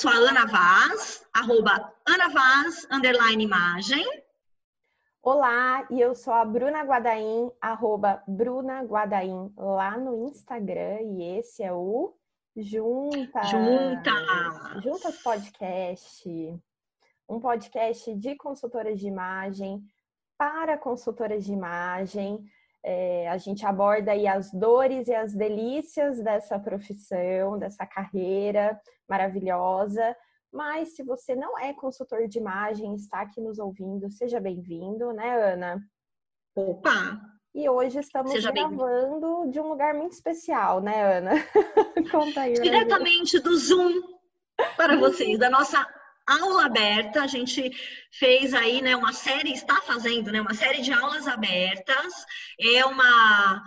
sou a Ana Vaz, arroba Ana Vaz, underline imagem. Olá, e eu sou a Bruna Guadaim, arroba Bruna Guadaim, lá no Instagram, e esse é o Juntas. Juntas. Juntas Podcast. Um podcast de consultoras de imagem para consultoras de imagem. É, a gente aborda aí as dores e as delícias dessa profissão, dessa carreira maravilhosa. Mas se você não é consultor de imagem, está aqui nos ouvindo, seja bem-vindo, né, Ana? Opa! E hoje estamos seja gravando de um lugar muito especial, né, Ana? Conta aí. Diretamente do Zoom para vocês, da nossa aula aberta. A gente fez aí, né, uma série, está fazendo, né, uma série de aulas abertas. É uma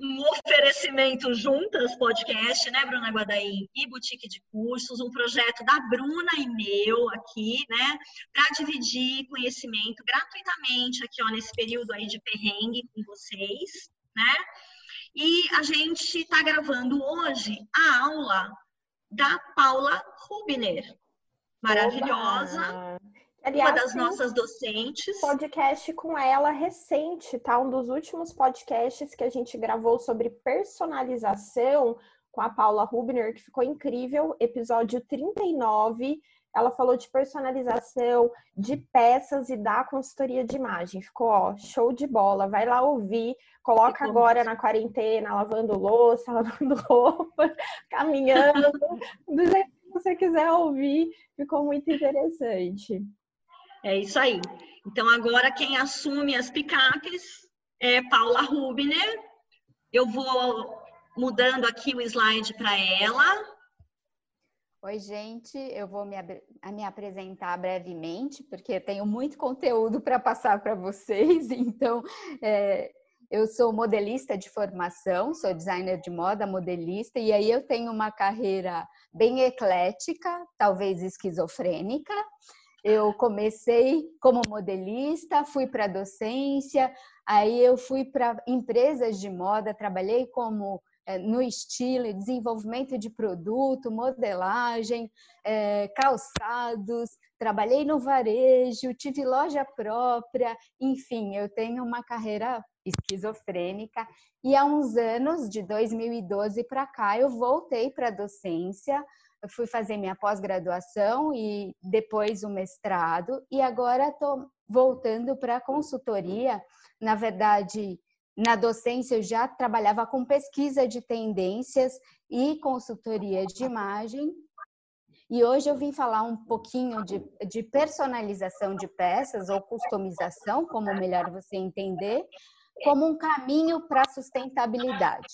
um oferecimento juntas, podcast, né, Bruna Guadaim e Boutique de Cursos, um projeto da Bruna e meu aqui, né, para dividir conhecimento gratuitamente aqui, ó, nesse período aí de perrengue com vocês, né? E a gente está gravando hoje a aula da Paula Rubner, maravilhosa. Oba! Aliás, uma das nossas docentes. Podcast com ela recente, tá? Um dos últimos podcasts que a gente gravou sobre personalização com a Paula Rubner, que ficou incrível, episódio 39. Ela falou de personalização de peças e da consultoria de imagem. Ficou, ó, show de bola. Vai lá ouvir. Coloca Ficou agora na quarentena, lavando louça, lavando roupa, caminhando. Do jeito você quiser ouvir, ficou muito interessante. É isso aí. Então, agora quem assume as picapes é Paula Rubner. Eu vou mudando aqui o slide para ela. Oi, gente, eu vou me, me apresentar brevemente, porque eu tenho muito conteúdo para passar para vocês. Então, é, eu sou modelista de formação, sou designer de moda, modelista, e aí eu tenho uma carreira bem eclética, talvez esquizofrênica. Eu comecei como modelista, fui para docência, aí eu fui para empresas de moda, trabalhei como é, no estilo, desenvolvimento de produto, modelagem, é, calçados, trabalhei no varejo, tive loja própria, enfim, eu tenho uma carreira esquizofrênica e há uns anos, de 2012 para cá, eu voltei para a docência, eu fui fazer minha pós-graduação e depois o mestrado, e agora estou voltando para a consultoria. Na verdade, na docência eu já trabalhava com pesquisa de tendências e consultoria de imagem. E hoje eu vim falar um pouquinho de, de personalização de peças ou customização, como melhor você entender, como um caminho para a sustentabilidade.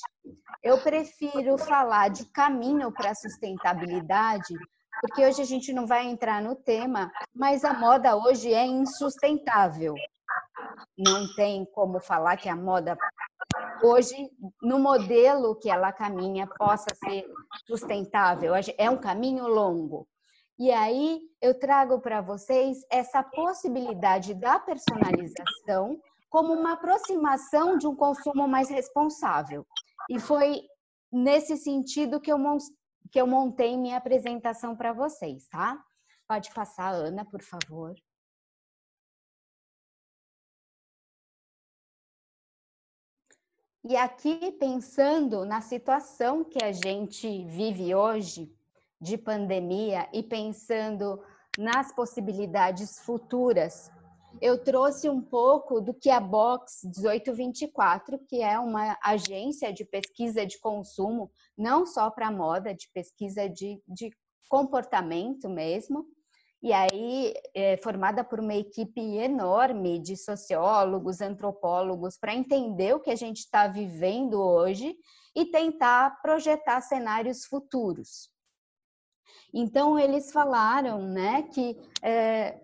Eu prefiro falar de caminho para a sustentabilidade, porque hoje a gente não vai entrar no tema, mas a moda hoje é insustentável. Não tem como falar que a moda hoje, no modelo que ela caminha, possa ser sustentável. É um caminho longo. E aí eu trago para vocês essa possibilidade da personalização como uma aproximação de um consumo mais responsável. E foi nesse sentido que eu, que eu montei minha apresentação para vocês, tá? Pode passar, Ana, por favor. E aqui, pensando na situação que a gente vive hoje, de pandemia, e pensando nas possibilidades futuras eu trouxe um pouco do que a Box 1824, que é uma agência de pesquisa de consumo, não só para moda, de pesquisa de, de comportamento mesmo. E aí, é formada por uma equipe enorme de sociólogos, antropólogos, para entender o que a gente está vivendo hoje e tentar projetar cenários futuros. Então, eles falaram né, que é,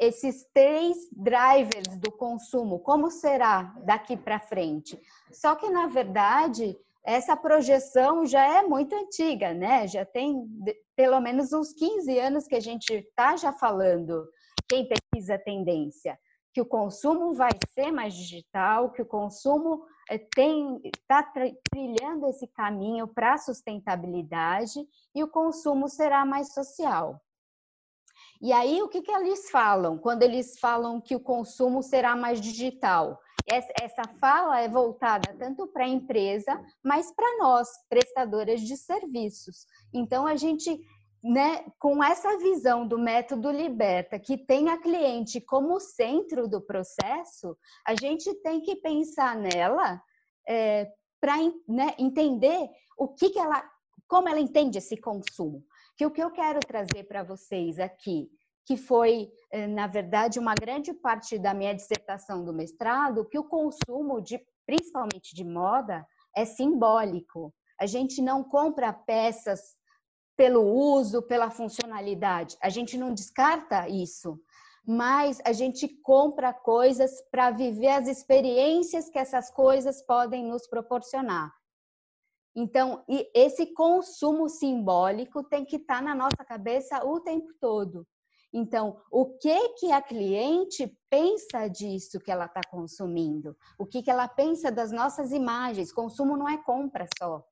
esses três drivers do consumo, como será daqui para frente? Só que, na verdade, essa projeção já é muito antiga, né? Já tem pelo menos uns 15 anos que a gente está já falando quem pesquisa tendência. que o consumo vai ser mais digital, que o consumo eh, tem está trilhando esse caminho para a sustentabilidade e o consumo será mais social. E aí, o que, que eles falam quando eles falam que o consumo será mais digital? Essa fala é voltada tanto para a empresa, mas para nós, prestadoras de serviços. Então, a gente, né, com essa visão do método Liberta, que tem a cliente como centro do processo, a gente tem que pensar nela é, para né, entender o que, que ela, como ela entende esse consumo que o que eu quero trazer para vocês aqui, que foi, eh, na verdade, uma grande parte da minha dissertação do mestrado, que o consumo de, principalmente de moda, é simbólico. A gente não compra peças pelo uso, pela funcionalidade. A gente não descarta isso, mas a gente compra coisas para viver as experiências que essas coisas podem nos proporcionar. Então, esse consumo simbólico tem que estar tá na nossa cabeça o tempo todo. Então, o que que a cliente pensa disso que ela está consumindo? O que que ela pensa das nossas imagens? Consumo não é compra só,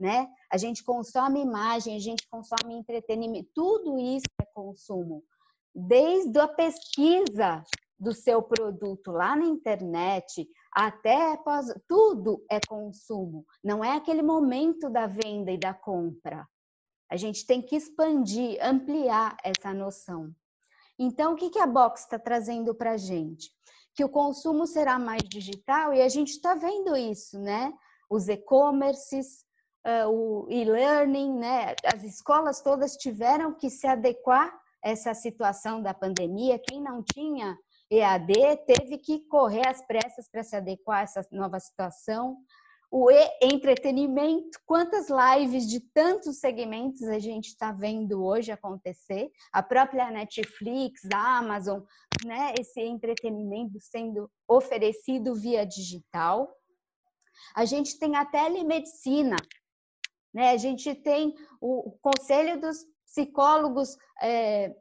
né? A gente consome imagem, a gente consome entretenimento, tudo isso é consumo. Desde a pesquisa do seu produto lá na internet, até após, tudo é consumo. Não é aquele momento da venda e da compra. A gente tem que expandir, ampliar essa noção. Então, o que, que a Box está trazendo para a gente? Que o consumo será mais digital e a gente está vendo isso, né? Os e-commerces, uh, o e-learning, né? As escolas todas tiveram que se adequar a essa situação da pandemia. Quem não tinha EAD teve que correr às pressas para se adequar a essa nova situação. O entretenimento, quantas lives de tantos segmentos a gente está vendo hoje acontecer? A própria Netflix, a Amazon, né? Esse entretenimento sendo oferecido via digital. A gente tem a telemedicina, né? A gente tem o Conselho dos Psicólogos é,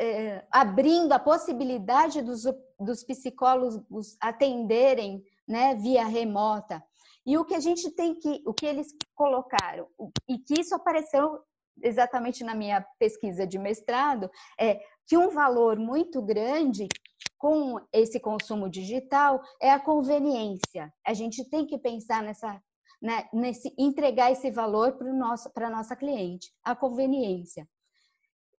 é, abrindo a possibilidade dos, dos psicólogos atenderem né, via remota. E o que a gente tem que, o que eles colocaram, e que isso apareceu exatamente na minha pesquisa de mestrado, é que um valor muito grande com esse consumo digital é a conveniência. A gente tem que pensar nessa, né, nesse entregar esse valor para nosso para nossa cliente, a conveniência.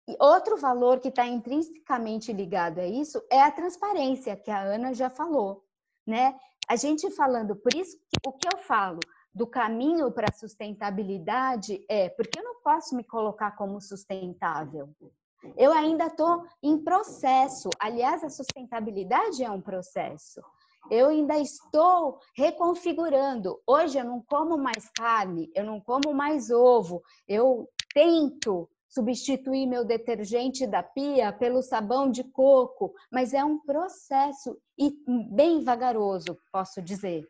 E outro valor que está intrinsecamente ligado a isso é a transparência, que a Ana já falou, né? A gente falando, por isso que o que eu falo do caminho para a sustentabilidade é porque eu não posso me colocar como sustentável. Eu ainda estou em processo. Aliás, a sustentabilidade é um processo. Eu ainda estou reconfigurando. Hoje eu não como mais carne, eu não como mais ovo. Eu tento substituir meu detergente da pia pelo sabão de coco, mas é um processo e bem vagaroso, posso dizer.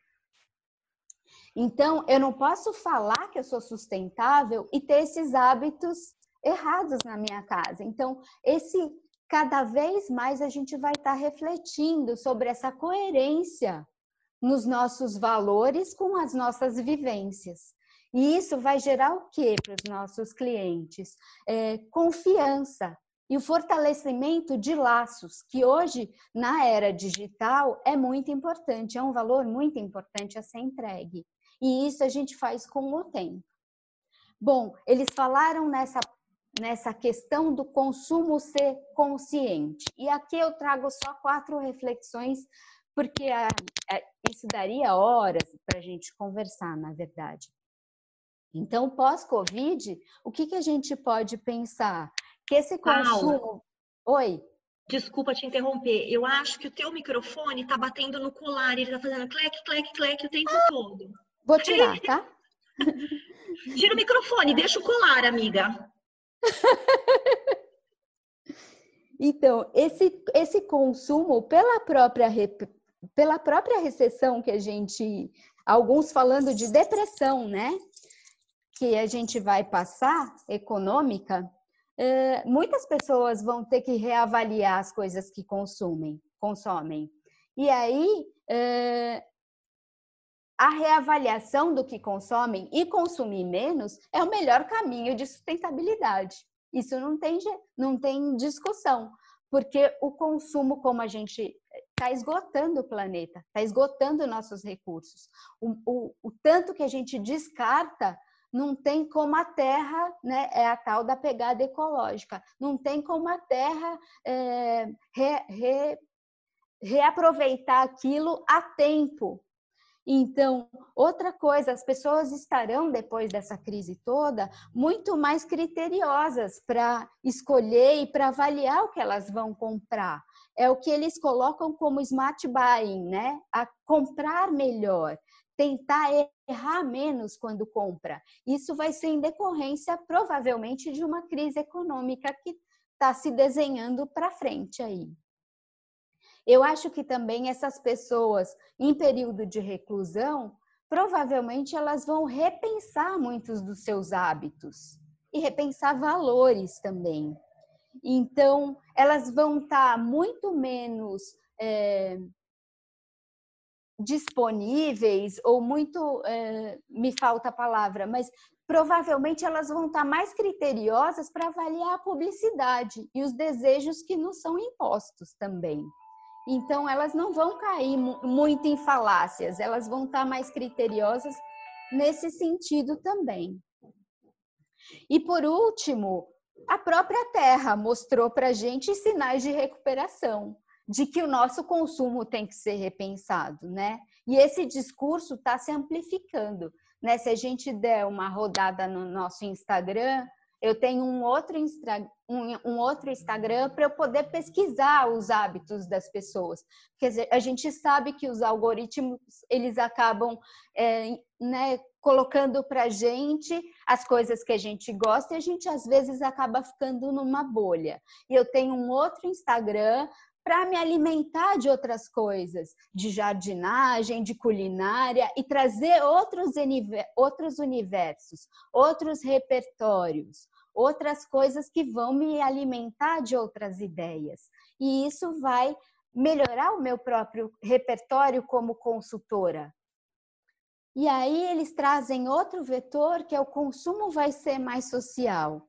Então, eu não posso falar que eu sou sustentável e ter esses hábitos errados na minha casa. Então, esse cada vez mais a gente vai estar refletindo sobre essa coerência nos nossos valores com as nossas vivências. E isso vai gerar o que para os nossos clientes? É, confiança e o fortalecimento de laços, que hoje, na era digital, é muito importante, é um valor muito importante a ser entregue. E isso a gente faz com o tempo. Bom, eles falaram nessa, nessa questão do consumo ser consciente. E aqui eu trago só quatro reflexões, porque a, a, isso daria horas para a gente conversar, na verdade. Então, pós-Covid, o que, que a gente pode pensar? Que esse consumo. Paula, Oi. Desculpa te interromper. Eu acho que o teu microfone está batendo no colar, ele está fazendo clec, clec, clec o tempo ah, todo. Vou tirar, tá? Tira o microfone, deixa o colar, amiga. então, esse, esse consumo, pela própria, pela própria recessão que a gente. Alguns falando de depressão, né? que a gente vai passar, econômica, é, muitas pessoas vão ter que reavaliar as coisas que consumem, consomem. E aí, é, a reavaliação do que consomem e consumir menos é o melhor caminho de sustentabilidade. Isso não tem, não tem discussão, porque o consumo, como a gente está esgotando o planeta, está esgotando nossos recursos. O, o, o, tanto que a gente descarta, não tem como a terra, né, é a tal da pegada ecológica, não tem como a terra é, re, re, reaproveitar aquilo a tempo. Então, outra coisa, as pessoas estarão, depois dessa crise toda, muito mais criteriosas para escolher e para avaliar o que elas vão comprar é o que eles colocam como smart buying, né? A comprar melhor, tentar errar menos quando compra. Isso vai ser em decorrência, provavelmente, de uma crise econômica que está se desenhando para frente aí. Eu acho que também essas pessoas em período de reclusão, provavelmente elas vão repensar muitos dos seus hábitos e repensar valores também. Então, elas vão estar tá muito menos é, disponíveis, ou muito, é, me falta a palavra, mas provavelmente elas vão estar mais criteriosas para avaliar a publicidade e os desejos que nos são impostos também. Então, elas não vão cair muito em falácias, elas vão estar mais criteriosas nesse sentido também. E por último, a própria Terra mostrou para a gente sinais de recuperação, de que o nosso consumo tem que ser repensado, né? E esse discurso está se amplificando, né? Se a gente der uma rodada no nosso Instagram, eu tenho um outro, um, um outro Instagram para eu poder pesquisar os hábitos das pessoas. Dizer, a gente sabe que os algoritmos eles acabam é, né, colocando para gente as coisas que a gente gosta e a gente às vezes acaba ficando numa bolha. E eu tenho um outro Instagram para me alimentar de outras coisas, de jardinagem, de culinária e trazer outros, outros universos, outros repertórios, outras coisas que vão me alimentar de outras ideias. E isso vai melhorar o meu próprio repertório como consultora. E aí eles trazem outro vetor que é o consumo vai ser mais social.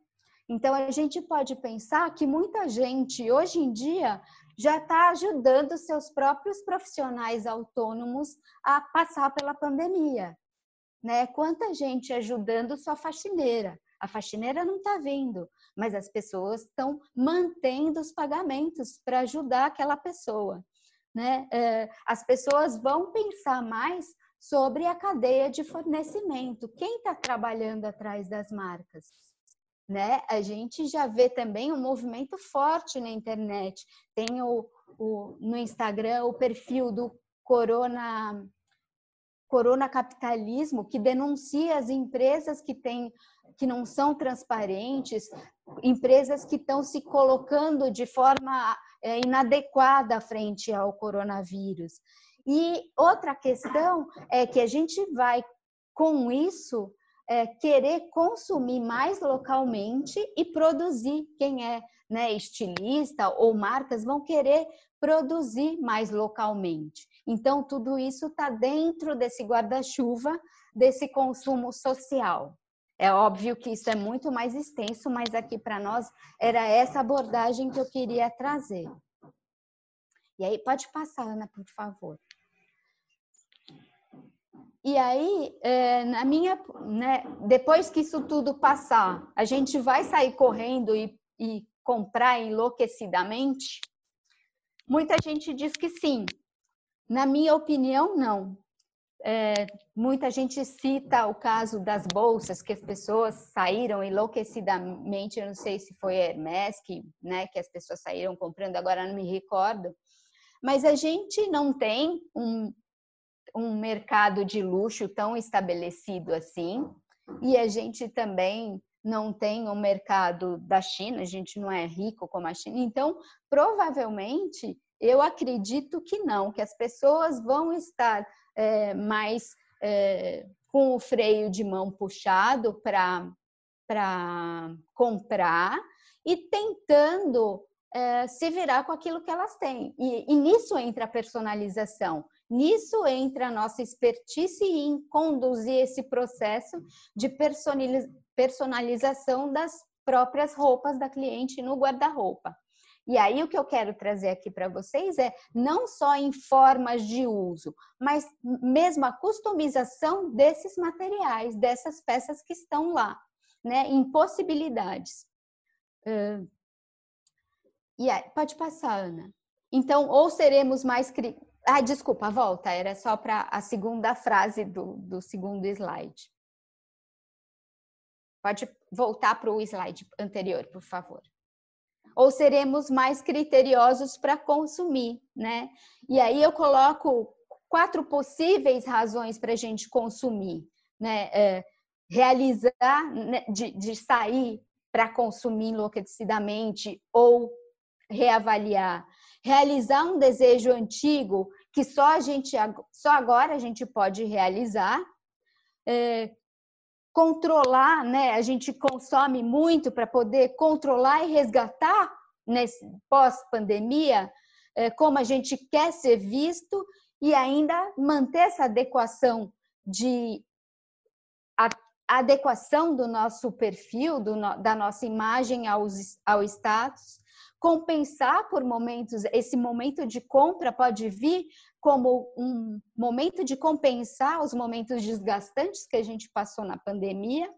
Então a gente pode pensar que muita gente hoje em dia já está ajudando seus próprios profissionais autônomos a passar pela pandemia. Né? Quanta gente ajudando sua faxineira. A faxineira não está vindo, mas as pessoas estão mantendo os pagamentos para ajudar aquela pessoa. Né? É, as pessoas vão pensar mais sobre a cadeia de fornecimento. Quem está trabalhando atrás das marcas? Né? A gente já vê também um movimento forte na internet. Tem o, o no Instagram o perfil do Corona Corona Capitalismo que denuncia as empresas que têm que não são transparentes, empresas que estão se colocando de forma é, inadequada frente ao coronavírus. E outra questão é que a gente vai com isso é, querer consumir mais localmente e produzir. Quem é né, estilista ou marcas vão querer produzir mais localmente. Então, tudo isso está dentro desse guarda-chuva, desse consumo social. É óbvio que isso é muito mais extenso, mas aqui para nós era essa abordagem que eu queria trazer. E aí, pode passar, Ana, por favor. E aí, é, na minha, né, depois que isso tudo passar, a gente vai sair correndo e, e comprar enlouquecidamente? Muita gente diz que sim. Na minha opinião, não. É, muita gente cita o caso das bolsas, que as pessoas saíram enlouquecidamente, eu não sei se foi Hermes, que, né, que as pessoas saíram comprando, agora não me recordo. Mas a gente não tem um, um mercado de luxo tão estabelecido assim, e a gente também não tem um mercado da China, a gente não é rico como a China. Então, provavelmente, eu acredito que não, que as pessoas vão estar é, mais é, com o freio de mão puxado para comprar e tentando é, se virar com aquilo que elas têm. E, e nisso entra a personalização, nisso entra a nossa expertise em conduzir esse processo de personalização das próprias roupas da cliente no guarda-roupa. E aí o que eu quero trazer aqui para vocês é não só em formas de uso, mas mesmo a customização desses materiais, dessas peças que estão lá, né, em possibilidades. Uh, e pode passar, Ana. Então, ou seremos mais cri... Ah, desculpa, volta, era só para a segunda frase do, do segundo slide. Pode voltar para o slide anterior, por favor ou seremos mais criteriosos para consumir, né? E aí eu coloco quatro possíveis razões para a gente consumir, né? É, realizar, né? de, de sair para consumir enlouquecidamente ou reavaliar, realizar um desejo antigo que só a gente só agora a gente pode realizar, é, controlar, né? A gente consome muito para poder controlar e resgatar nesse pós-pandemia é, como a gente quer ser visto e ainda manter essa adequação de a, adequação do nosso perfil, do, da nossa imagem ao, ao status, compensar por momentos, esse momento de compra pode vir como um momento de compensar os momentos desgastantes que a gente passou na pandemia,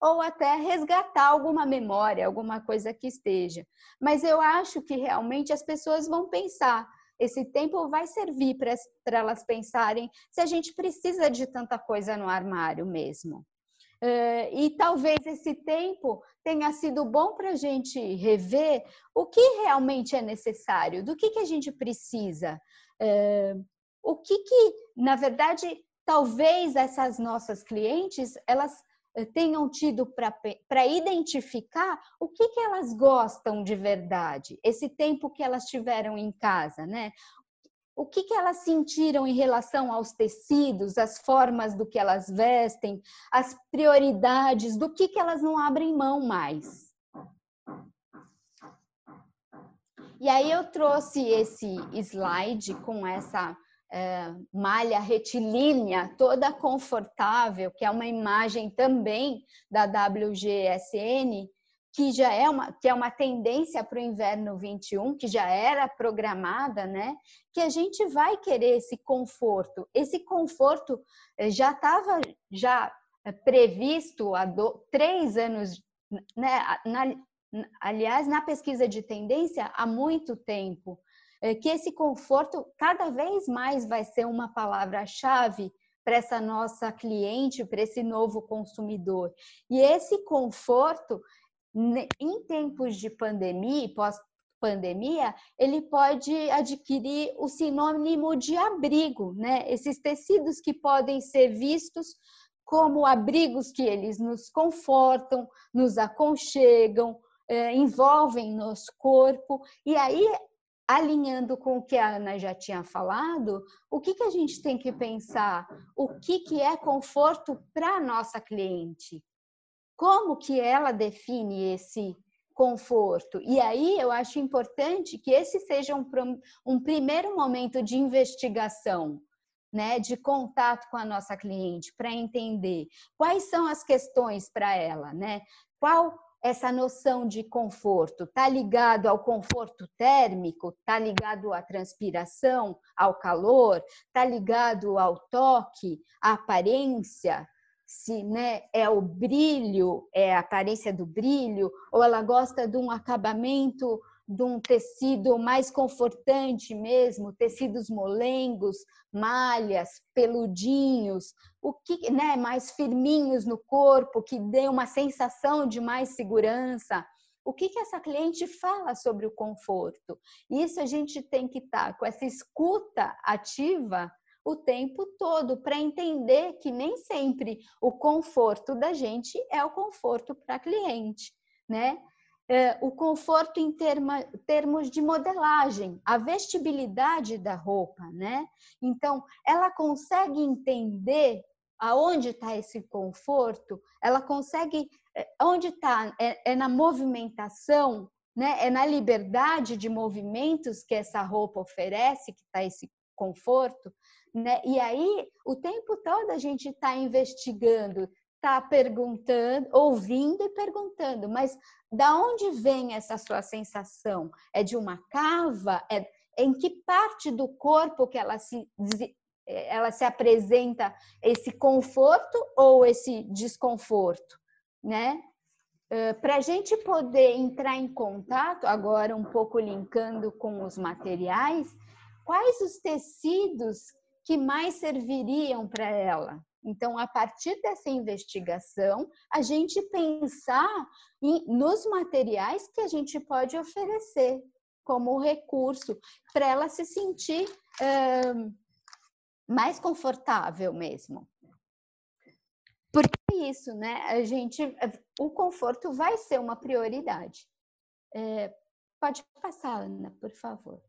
ou até resgatar alguma memória, alguma coisa que esteja. Mas eu acho que realmente as pessoas vão pensar. Esse tempo vai servir para elas pensarem se a gente precisa de tanta coisa no armário mesmo. Uh, e talvez esse tempo tenha sido bom para a gente rever o que realmente é necessário, do que, que a gente precisa. Uh, o que que, na verdade, talvez essas nossas clientes, elas eh, tenham tido para identificar o que, que elas gostam de verdade, esse tempo que elas tiveram em casa, né? O que, que elas sentiram em relação aos tecidos, as formas do que elas vestem, as prioridades, do que, que elas não abrem mão mais. E aí eu trouxe esse slide com essa é, malha retilínea, toda confortável, que é uma imagem também da WGSN, que já é uma, que é uma tendência para o inverno 21, que já era programada, né? Que a gente vai querer esse conforto. Esse conforto eh, já estava já eh, previsto há do, três anos, né? Na, aliás, na pesquisa de tendência há muito tempo. É, que esse conforto cada vez mais vai ser uma palavra-chave para essa nossa cliente, para esse novo consumidor. E esse conforto, em tempos de pandemia, pós-pandemia, ele pode adquirir o sinônimo de abrigo, né? Esses tecidos que podem ser vistos como abrigos que eles nos confortam, nos aconchegam, é, envolvem nosso corpo. E aí alinhando com o que a Ana já tinha falado, o que, que a gente tem que pensar? O que, que é conforto para a nossa cliente? Como que ela define esse conforto? E aí eu acho importante que esse seja um, um primeiro momento de investigação, né, de contato com a nossa cliente para entender quais são as questões para ela, né? Qual essa noção de conforto? Está ligado ao conforto térmico? Está ligado à transpiração, ao calor? Está ligado ao toque, à aparência? Se né, é o brilho, é a aparência do brilho, ou ela gosta de um acabamento de um tecido mais confortante mesmo, tecidos molengos, malhas, peludinhos, o que, né, mais firminhos no corpo, que dê uma sensação de mais segurança. O que, que essa cliente fala sobre o conforto? Isso a gente tem que estar tá com essa escuta ativa o tempo todo para entender que nem sempre o conforto da gente é o conforto para cliente, né? é, o conforto em termos de modelagem, a vestibilidade da roupa, né? Então, ela consegue entender aonde está esse conforto, ela consegue é, onde está? É, é, na movimentação, né? É na liberdade de movimentos que essa roupa oferece, que está esse conforto, né? E aí, o tempo todo a gente está investigando, está perguntando, ouvindo e perguntando, mas da onde vem essa sua sensação? É de uma cava? É em que parte do corpo que ela se ela se apresenta esse conforto ou esse desconforto, né? Para a gente poder entrar em contato, agora um pouco linkando com os materiais, quais os tecidos que mais serviriam para ela? Então, a partir dessa investigação, a gente pensar em, nos materiais que a gente pode oferecer como recurso para ela se sentir mais confortável mesmo. Porque é isso, né? A gente, o conforto vai ser uma prioridade. É, pode passar, Ana, por favor.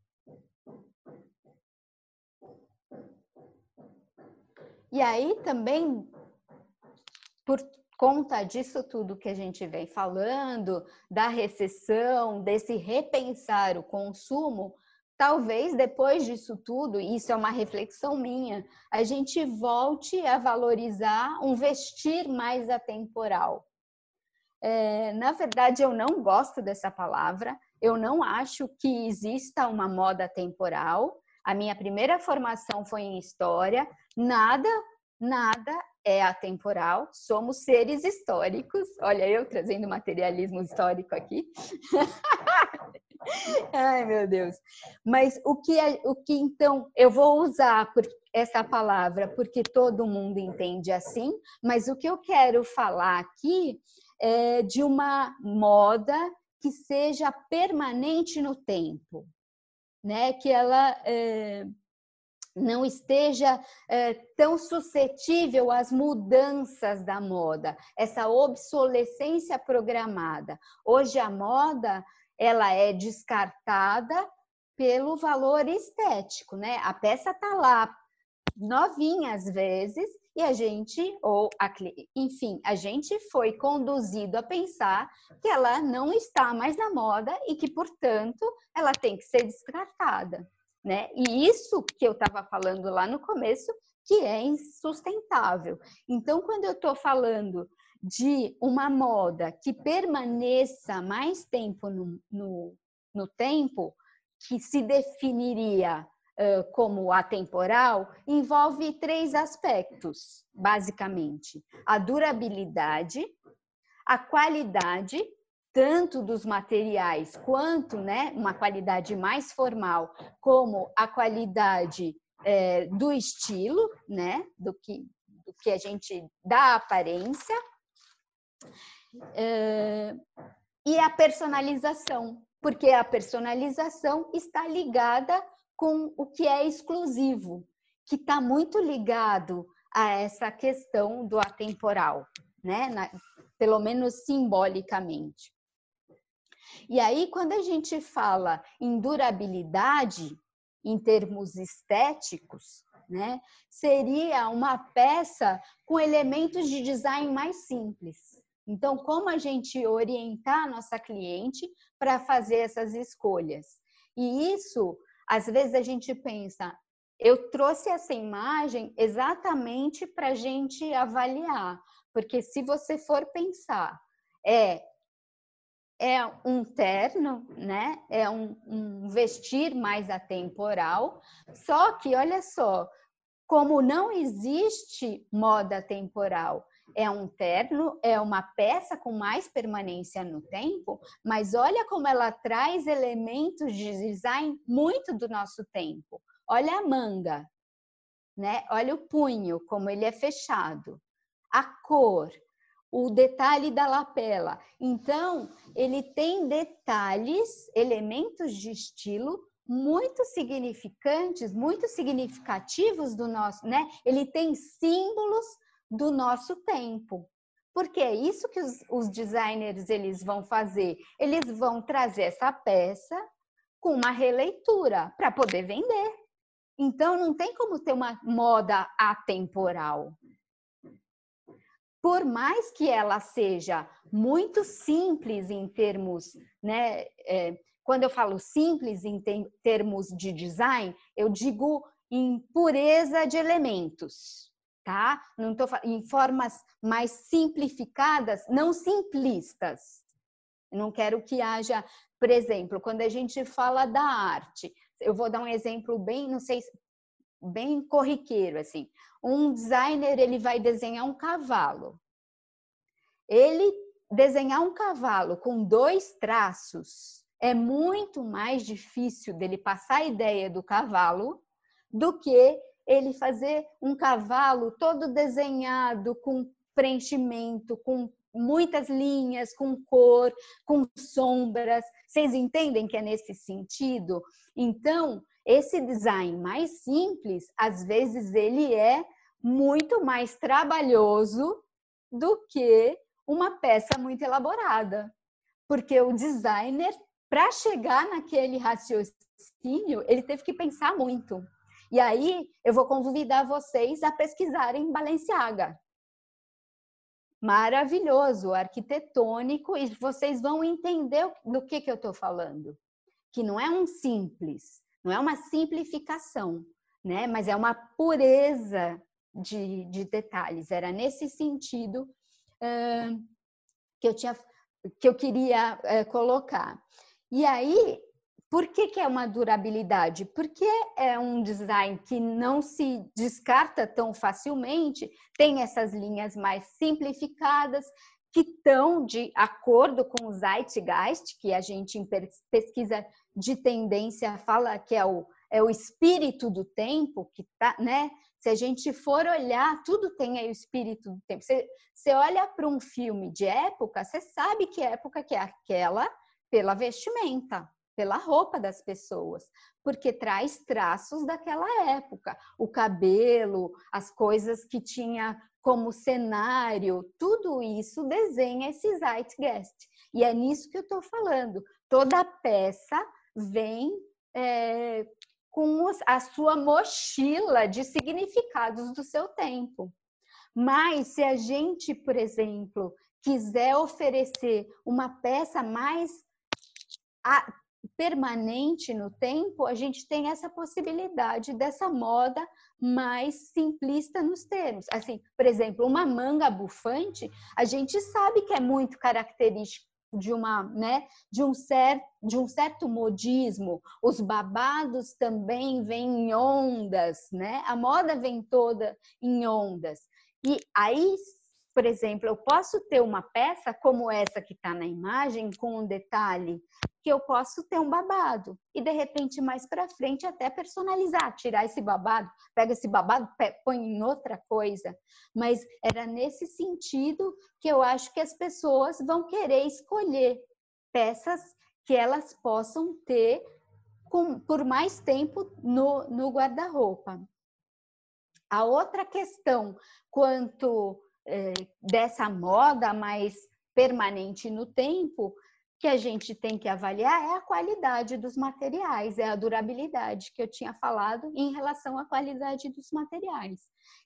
E aí também, por conta disso tudo que a gente vem falando, da recessão, desse repensar o consumo, talvez depois disso tudo, isso é uma reflexão minha, a gente volte a valorizar um vestir mais atemporal. É, na verdade, eu não gosto dessa palavra, eu não acho que exista uma moda temporal. A minha primeira formação foi em história, nada, nada é atemporal, somos seres históricos. Olha, eu trazendo materialismo histórico aqui. Ai, meu Deus. Mas o que, é, o que então eu vou usar por, essa palavra porque todo mundo entende assim, mas o que eu quero falar aqui é de uma moda que seja permanente no tempo, né? Que ela é, não esteja é, tão suscetível às mudanças da moda, essa obsolescência programada. Hoje a moda ela é descartada pelo valor estético, né? A peça tá lá novinha às vezes e a gente ou a, enfim, a gente foi conduzido a pensar que ela não está mais na moda e que, portanto, ela tem que ser descartada né? E isso que eu estava falando lá no começo, que é insustentável. Então, quando eu estou falando de uma moda que permaneça mais tempo no, no, no tempo, que se definiria uh, como atemporal, envolve três aspectos, basicamente: a durabilidade, a qualidade tanto dos materiais quanto né, uma qualidade mais formal, como a qualidade é, do estilo, né, do que, do que a gente dá aparência, é, e a personalização, porque a personalização está ligada com o que é exclusivo, que está muito ligado a essa questão do atemporal, né? Na, pelo menos simbolicamente. E aí, quando a gente fala em durabilidade, em termos estéticos, né, seria uma peça com elementos de design mais simples. Então, como a gente orientar a nossa cliente para fazer essas escolhas? E isso, às vezes a gente pensa, eu trouxe essa imagem exatamente para a gente avaliar, porque se você for pensar, é é um terno, né? É um, um vestir mais atemporal. Só que, olha só, como não existe moda temporal, é um terno, é uma peça com mais permanência no tempo, mas olha como ela traz elementos de design muito do nosso tempo. Olha a manga, né? Olha o punho, como ele é fechado. A cor, o detalhe da lapela. Então, ele tem detalhes, elementos de estilo muito significantes, muito significativos do nosso, né? Ele tem símbolos do nosso tempo. Porque é isso que os, os designers eles vão fazer. Eles vão trazer essa peça com uma releitura para poder vender. Então não tem como ter uma moda atemporal. Por mais que ela seja muito simples em termos, né? É, quando eu falo simples em termos de design, eu digo em pureza de elementos, tá? Não tô em formas mais simplificadas, não simplistas. Não quero que haja, por exemplo, quando a gente fala da arte, eu vou dar um exemplo bem, não sei, bem corriqueiro assim. Um designer ele vai desenhar um cavalo. Ele desenhar um cavalo com dois traços é muito mais difícil dele passar a ideia do cavalo do que ele fazer um cavalo todo desenhado com preenchimento, com muitas linhas, com cor, com sombras. Vocês entendem que é nesse sentido? Então, esse design mais simples, às vezes ele é muito mais trabalhoso do que uma peça muito elaborada. Porque o designer, para chegar naquele raciocínio, ele teve que pensar muito. E aí eu vou convidar vocês a pesquisarem Balenciaga. Maravilhoso, arquitetônico, e vocês vão entender do que, que eu estou falando. Que não é um simples, não é uma simplificação, né? Mas é uma pureza de, de detalhes. Era nesse sentido uh, que eu tinha que eu queria uh, colocar. E aí, por que, que é uma durabilidade? Porque é um design que não se descarta tão facilmente, tem essas linhas mais simplificadas, que estão de acordo com o Zeitgeist, que a gente em pesquisa de tendência fala que é o, é o espírito do tempo, que tá, né? Se a gente for olhar, tudo tem aí o espírito do tempo. Você, você olha para um filme de época, você sabe que época que é aquela pela vestimenta, pela roupa das pessoas, porque traz traços daquela época. O cabelo, as coisas que tinha como cenário, tudo isso desenha esse zeitgeist. E é nisso que eu estou falando. Toda peça vem é, com a sua mochila de significados do seu tempo. Mas se a gente, por exemplo, quiser oferecer uma peça mais permanente no tempo, a gente tem essa possibilidade dessa moda mais simplista nos termos. Assim, por exemplo, uma manga bufante, a gente sabe que é muito característico de uma, né, de um certo, de um certo modismo. Os babados também vêm em ondas, né? A moda vem toda em ondas. E aí, por exemplo, eu posso ter uma peça como essa que está na imagem, com um detalhe que eu posso ter um babado e de repente mais para frente até personalizar, tirar esse babado, pega esse babado, põe em outra coisa. Mas era nesse sentido que eu acho que as pessoas vão querer escolher peças que elas possam ter com, por mais tempo no, no guarda-roupa. A outra questão quanto dessa moda mais permanente no tempo que a gente tem que avaliar é a qualidade dos materiais, é a durabilidade que eu tinha falado em relação à qualidade dos materiais.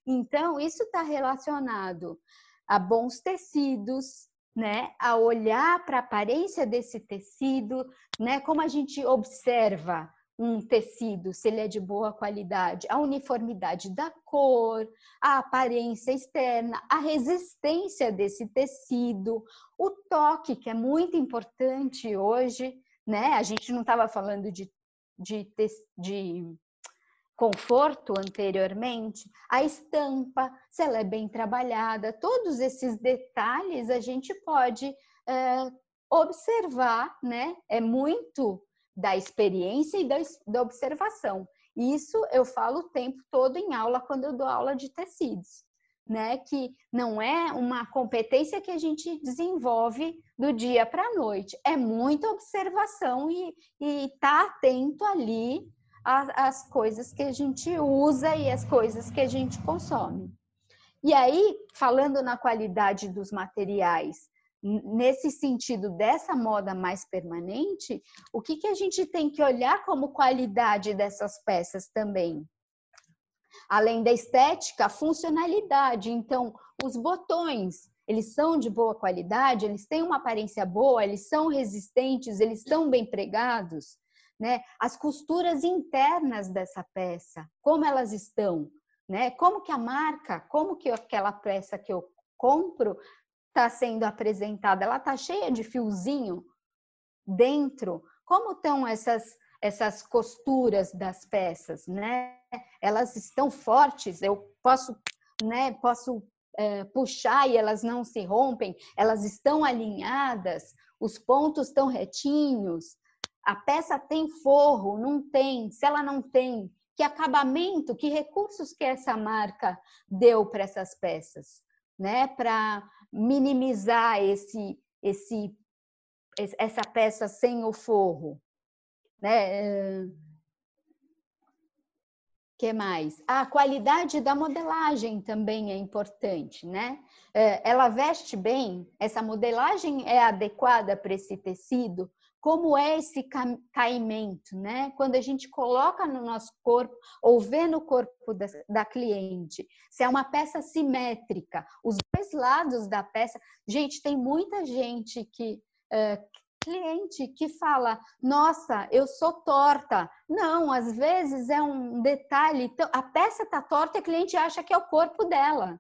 Então, isso está relacionado a bons tecidos, né? A olhar para a aparência desse tecido, né? Como a gente observa um tecido, se ele é de boa qualidade, a uniformidade da cor, a aparência externa, a resistência desse tecido, o toque, que é muito importante hoje, né? A gente não estava falando de, de, de conforto anteriormente, a estampa, se ela é bem trabalhada, todos esses detalhes a gente pode é, observar, né? É muito da experiência e da, da observação. Isso eu falo o tempo todo em aula quando eu dou aula de tecidos, né? Que não é uma competência que a gente desenvolve do dia para a noite, é muita observação e estar tá atento ali às coisas que a gente usa e as coisas que a gente consome. E aí, falando na qualidade dos materiais nesse sentido dessa moda mais permanente, o que, que a gente tem que olhar como qualidade dessas peças também? Além da estética, a funcionalidade. Então, os botões, eles são de boa qualidade, eles têm uma aparência boa, eles são resistentes, eles estão bem pregados, né? As costuras internas dessa peça, como elas estão, né? Como que a marca, como que aquela peça que eu compro está sendo apresentada? Ela está cheia de fiozinho dentro? Como estão essas essas costuras das peças, né? Elas estão fortes, eu posso, né? Posso é, puxar e elas não se rompem, elas estão alinhadas, os pontos estão retinhos, a peça tem forro, não tem, se ela não tem, que acabamento, que recursos que essa marca deu para essas peças, né? Para minimizar esse, esse, essa peça sem o forro, né? que mais? A qualidade da modelagem também é importante, né? Ela veste bem, essa modelagem é adequada para esse tecido, como é esse caimento, né? Quando a gente coloca no nosso corpo ou vê no corpo da, da, cliente, se é uma peça simétrica, os dois lados da peça. Gente, tem muita gente que. Uh, cliente que fala, nossa, eu sou torta. Não, às vezes é um detalhe. A peça tá torta e a cliente acha que é o corpo dela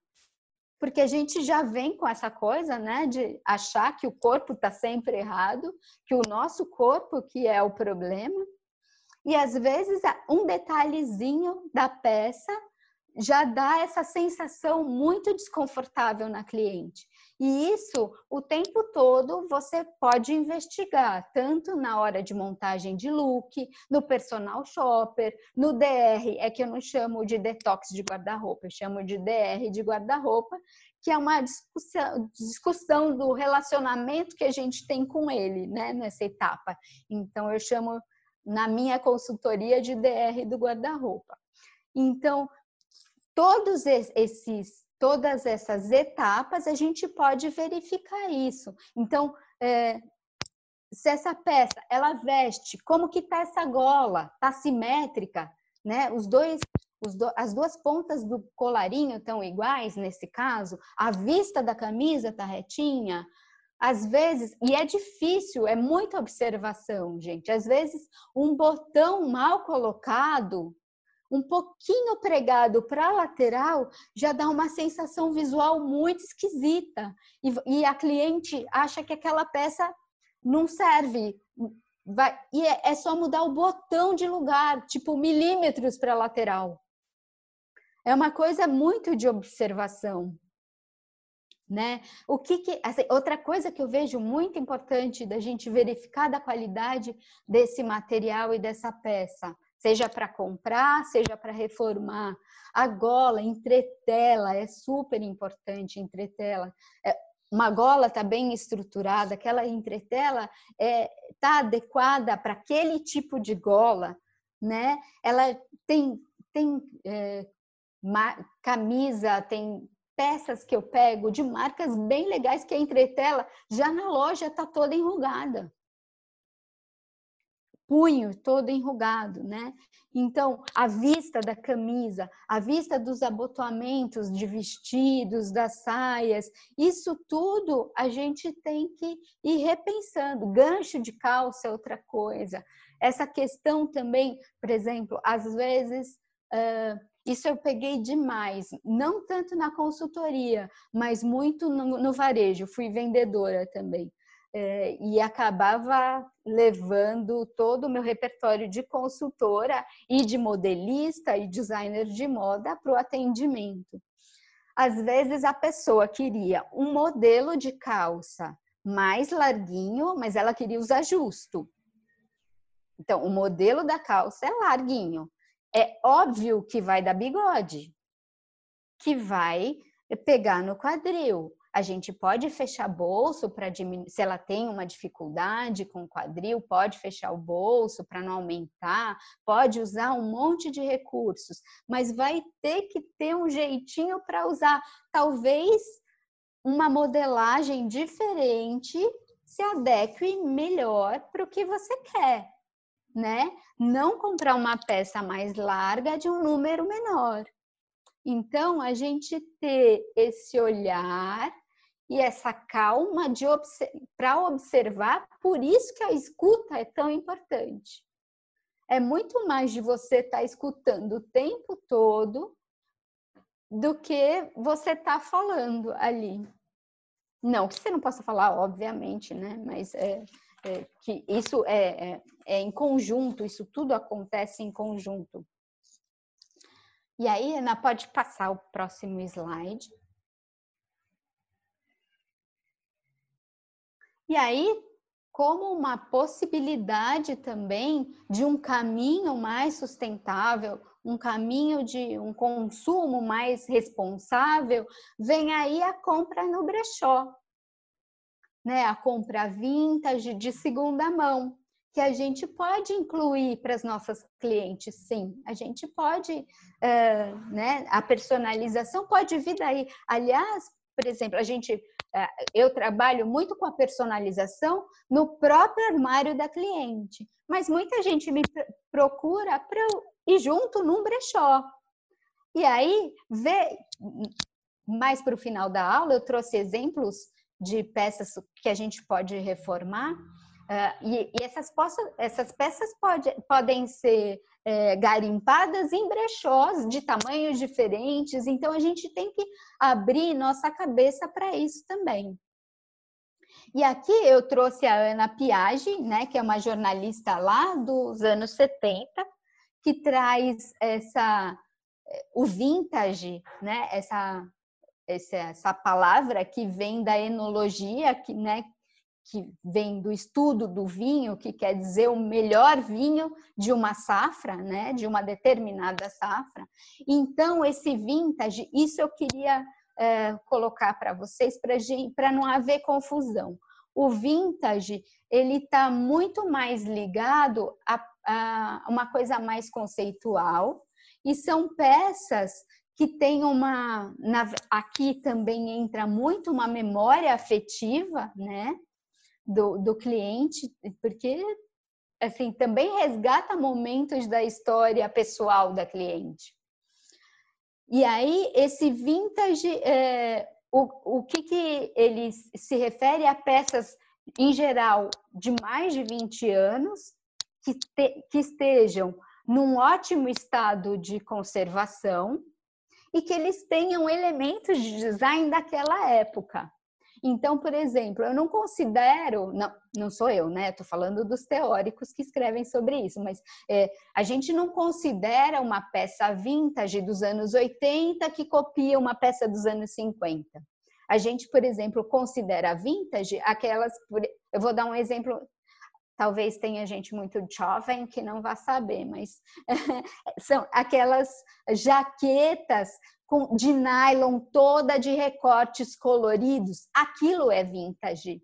porque a gente já vem com essa coisa, né, de achar que o corpo está sempre errado, que o nosso corpo que é o problema. E às vezes um detalhezinho da peça já dá essa sensação muito desconfortável na cliente. E isso o tempo todo você pode investigar, tanto na hora de montagem de look, no personal shopper, no DR, é que eu não chamo de detox de guarda-roupa, eu chamo de DR de guarda-roupa, que é uma discussão, discussão do relacionamento que a gente tem com ele, né, nessa etapa. Então eu chamo na minha consultoria de DR do guarda-roupa. Então, todos esses todas essas etapas a gente pode verificar isso. Então, é, se essa peça ela veste, como que tá essa gola? Tá simétrica, né? Os dois do, as duas pontas do colarinho estão iguais nesse caso, a vista da camisa tá retinha. Às vezes, e é difícil, é muita observação, gente. Às vezes, um botão mal colocado um pouquinho pregado para a lateral já dá uma sensação visual muito esquisita. E, e, a cliente acha que aquela peça não serve. Vai, e é, é só mudar o botão de lugar, tipo milímetros para a lateral. É uma coisa muito de observação. Né? O que, que assim, outra coisa que eu vejo muito importante da gente verificar da qualidade desse material e dessa peça seja para comprar, seja para reformar. A gola, entretela, é super importante entretela. É, uma gola está bem estruturada, aquela entretela está é, tá adequada para aquele tipo de gola, né? Ela tem, tem é, camisa, tem peças que eu pego de marcas bem legais que a entretela já na loja está toda enrugada punho todo enrugado, né? Então, a vista da camisa, a vista dos abotoamentos de vestidos, das saias, isso tudo a gente tem que ir repensando. Gancho de calça é outra coisa. Essa questão também, por exemplo, às vezes. Uh, isso eu peguei demais, não tanto na consultoria, mas muito no, no varejo. Fui vendedora também é, e acabava levando todo o meu repertório de consultora e de modelista e designer de moda para o atendimento. Às vezes a pessoa queria um modelo de calça mais larguinho, mas ela queria usar justo. Então, o modelo da calça é larguinho. É óbvio que vai dar bigode, que vai pegar no quadril, a gente pode fechar bolso para diminuir, se ela tem uma dificuldade com o quadril, pode fechar o bolso para não aumentar, pode usar um monte de recursos, mas vai ter que ter um jeitinho para usar. Talvez uma modelagem diferente se adeque melhor para o que você quer, né? Não comprar uma peça mais larga de um número menor. Então, a gente ter esse olhar e essa calma para observar, por isso que a escuta é tão importante. É muito mais de você estar tá escutando o tempo todo do que você está falando ali. Não que você não possa falar, obviamente, né? Mas é, é que isso é, é, é em conjunto, isso tudo acontece em conjunto. E aí, Ana, pode passar o próximo slide. E aí, como uma possibilidade também de um caminho mais sustentável, um caminho de um consumo mais responsável, vem aí a compra no brechó, né? A compra vintage de segunda mão, que a gente pode incluir para as nossas clientes, sim. A gente pode, uh, né? A personalização pode vir daí. Aliás, por exemplo, a gente, eu trabalho muito com a personalização no próprio armário da cliente, mas muita gente me procura para ir junto num brechó. E aí, vê, mais para o final da aula, eu trouxe exemplos de peças que a gente pode reformar. Uh, e, e essas, poças, essas, peças pode, podem ser é, garimpadas em brechós de tamanhos diferentes, então a gente tem que abrir nossa cabeça para isso também. E aqui eu trouxe a Ana Piage, né, que é uma jornalista lá dos anos 70, que traz essa o vintage, né, essa essa palavra que vem da enologia, que, né, que vem do estudo do vinho, que quer dizer o melhor vinho de uma safra, né, de uma determinada safra. Então, esse vintage, isso eu queria é, colocar para vocês, para não haver confusão. O vintage, ele está muito mais ligado a, a uma coisa mais conceitual, e são peças que tem uma aqui também entra muito uma memória afetiva, né, do, do cliente, porque assim também resgata momentos da história pessoal da cliente. E aí esse vintage, é, o, o que que ele se refere a peças em geral de mais de 20 anos que, te, que estejam num ótimo estado de conservação e que eles tenham elementos de design daquela época. Então, por exemplo, eu não considero, não, não sou eu, né? Estou falando dos teóricos que escrevem sobre isso, mas é, a gente não considera uma peça vintage dos anos 80 que copia uma peça dos anos 50. A gente, por exemplo, considera vintage aquelas. Eu vou dar um exemplo talvez tenha gente muito jovem que não vai saber, mas são aquelas jaquetas com, de nylon toda de recortes coloridos. Aquilo é vintage,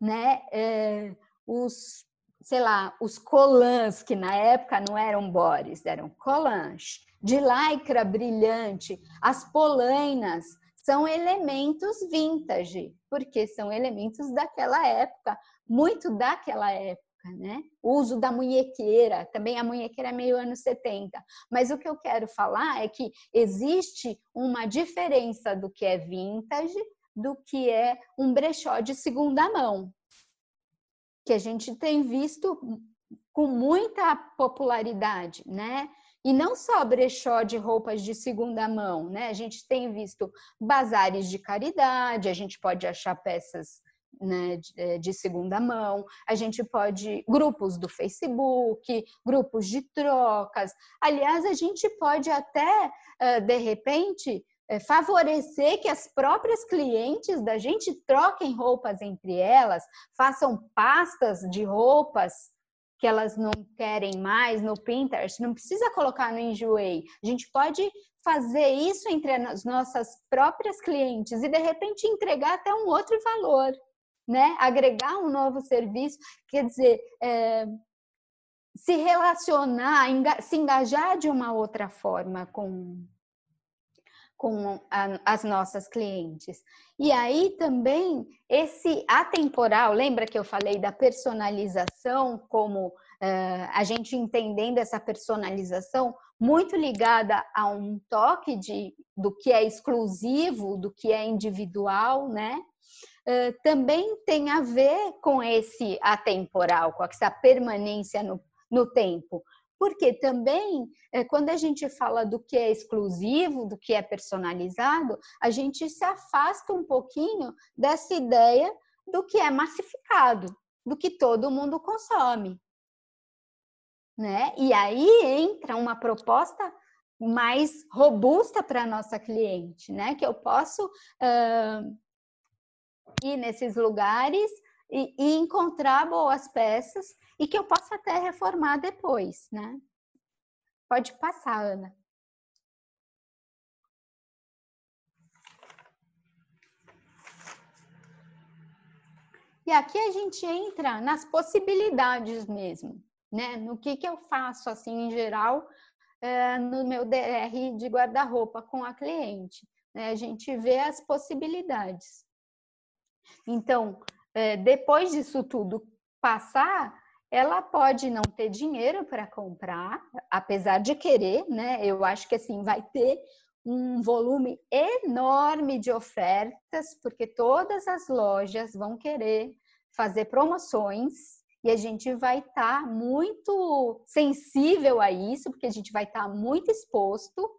né? É, os, sei lá, os colãs que na época não eram bores, eram colãs de lycra brilhante, as polainas são elementos vintage, porque são elementos daquela época, muito daquela época, né? O uso da munhequeira, também a munhequeira é meio anos 70. Mas o que eu quero falar é que existe uma diferença do que é vintage do que é um brechó de segunda mão, que a gente tem visto com muita popularidade, né? E não só brechó de roupas de segunda mão, né? A gente tem visto bazares de caridade, a gente pode achar peças né, de, eh, de, segunda mão, a gente pode grupos do Facebook, grupos de trocas. Aliás, a gente pode até de repente eh, favorecer que as próprias clientes da gente troquem roupas entre elas, façam pastas de roupas que elas não querem mais no Pinterest, não precisa colocar no Enjoei. A gente pode fazer isso entre as nossas próprias clientes e de repente entregar até um outro valor né? Agregar um novo serviço, quer dizer, é, se relacionar, enga, se engajar de uma outra forma com, com a, as nossas clientes. E aí também esse atemporal, lembra que eu falei da personalização como uh, a gente entendendo essa personalização muito ligada a um toque de, do que é exclusivo, do que é individual, né? Também tem a ver com esse atemporal, com essa permanência no, no tempo. Porque também, é, quando a gente fala do que é exclusivo, do que é personalizado, a gente se afasta um pouquinho dessa ideia do que é massificado, do que todo mundo consome. Né? E aí entra uma proposta mais robusta para a nossa cliente, né? Que eu posso uh, ir nesses lugares e, e, encontrar boas peças e que eu possa até reformar depois, né? Pode passar, Ana. E aqui a gente entra nas possibilidades mesmo, né? No que, que eu faço, assim, em geral, é, no meu DR de guarda-roupa com a cliente. Né? A gente vê as possibilidades. Então, é, depois disso tudo passar, ela pode não ter dinheiro para comprar, apesar de querer, né? Eu acho que assim vai ter um volume enorme de ofertas, porque todas as lojas vão querer fazer promoções e a gente vai estar tá muito sensível a isso, porque a gente vai estar tá muito exposto,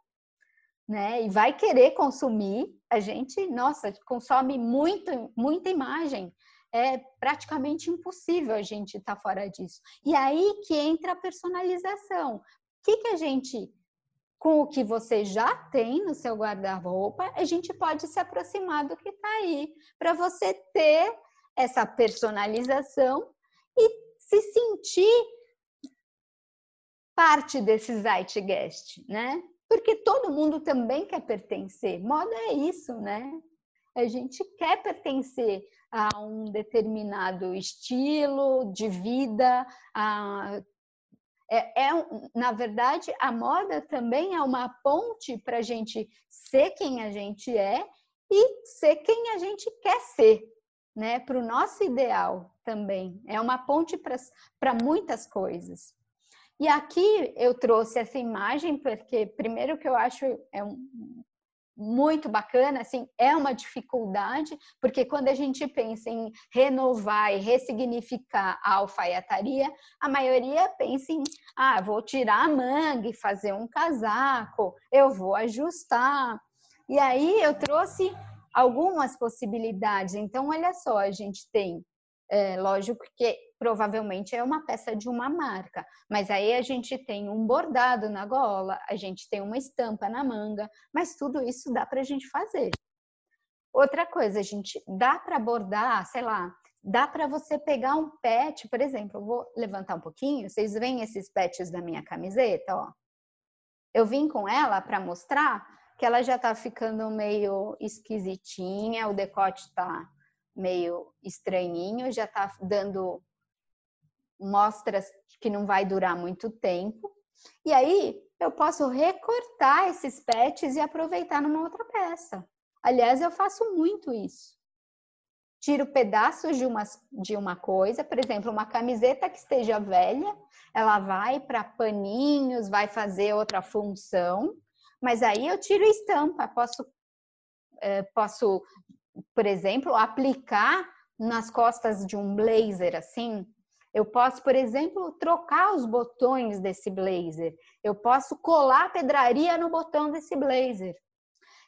né? E vai querer consumir. A gente, nossa, consome muito, muita imagem é praticamente impossível a gente estar tá fora disso. E aí que entra a personalização. O que, que a gente, com o que você já tem no seu guarda-roupa, a gente pode se aproximar do que está aí, para você ter essa personalização e se sentir parte desse zeitgeist, né? Porque todo mundo também quer pertencer. Moda é isso, né? A gente quer pertencer a um determinado estilo de vida. A... É, é, na verdade, a moda também é uma ponte para a gente ser quem a gente é e ser quem a gente quer ser, né? Para o nosso ideal também. É uma ponte para muitas coisas. E aqui eu trouxe essa imagem porque, primeiro, que eu acho é um, muito bacana, assim, é uma dificuldade, porque quando a gente pensa em renovar e ressignificar a alfaiataria, a maioria pensa em, ah, vou tirar a manga e fazer um casaco, eu vou ajustar. E aí eu trouxe algumas possibilidades. Então, olha só, a gente tem é, lógico que provavelmente é uma peça de uma marca, mas aí a gente tem um bordado na gola, a gente tem uma estampa na manga, mas tudo isso dá para a gente fazer. Outra coisa, a gente dá para bordar, sei lá, dá para você pegar um pet, por exemplo, eu vou levantar um pouquinho, vocês veem esses pets da minha camiseta, ó. Eu vim com ela para mostrar que ela já tá ficando meio esquisitinha, o decote tá meio estranhinho, já está dando mostras que não vai durar muito tempo. E aí eu posso recortar esses pets e aproveitar numa outra peça. Aliás, eu faço muito isso. Tiro pedaços de uma, de uma coisa, por exemplo, uma camiseta que esteja velha, ela vai para paninhos, vai fazer outra função, mas aí eu tiro estampa, posso, é, posso por exemplo, aplicar nas costas de um blazer assim. Eu posso, por exemplo, trocar os botões desse blazer. Eu posso colar pedraria no botão desse blazer.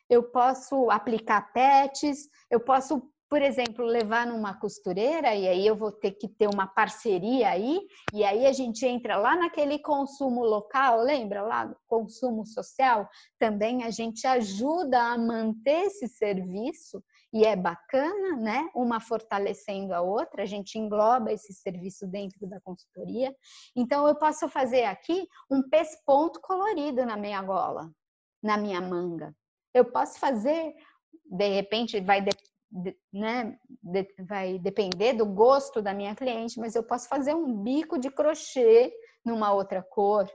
Eu posso aplicar patches, eu posso, por exemplo, levar numa costureira e aí eu vou ter que ter uma parceria aí, e aí a gente entra lá naquele consumo local, lembra lá, consumo social, também a gente ajuda a manter esse serviço e é bacana, né? Uma fortalecendo a outra, a gente engloba esse serviço dentro da consultoria. Então, eu posso fazer aqui um pesponto colorido na minha gola, na minha manga. Eu posso fazer, de repente, vai, de, de, né, de, vai depender do gosto da minha cliente, mas eu posso fazer um bico de crochê numa outra cor.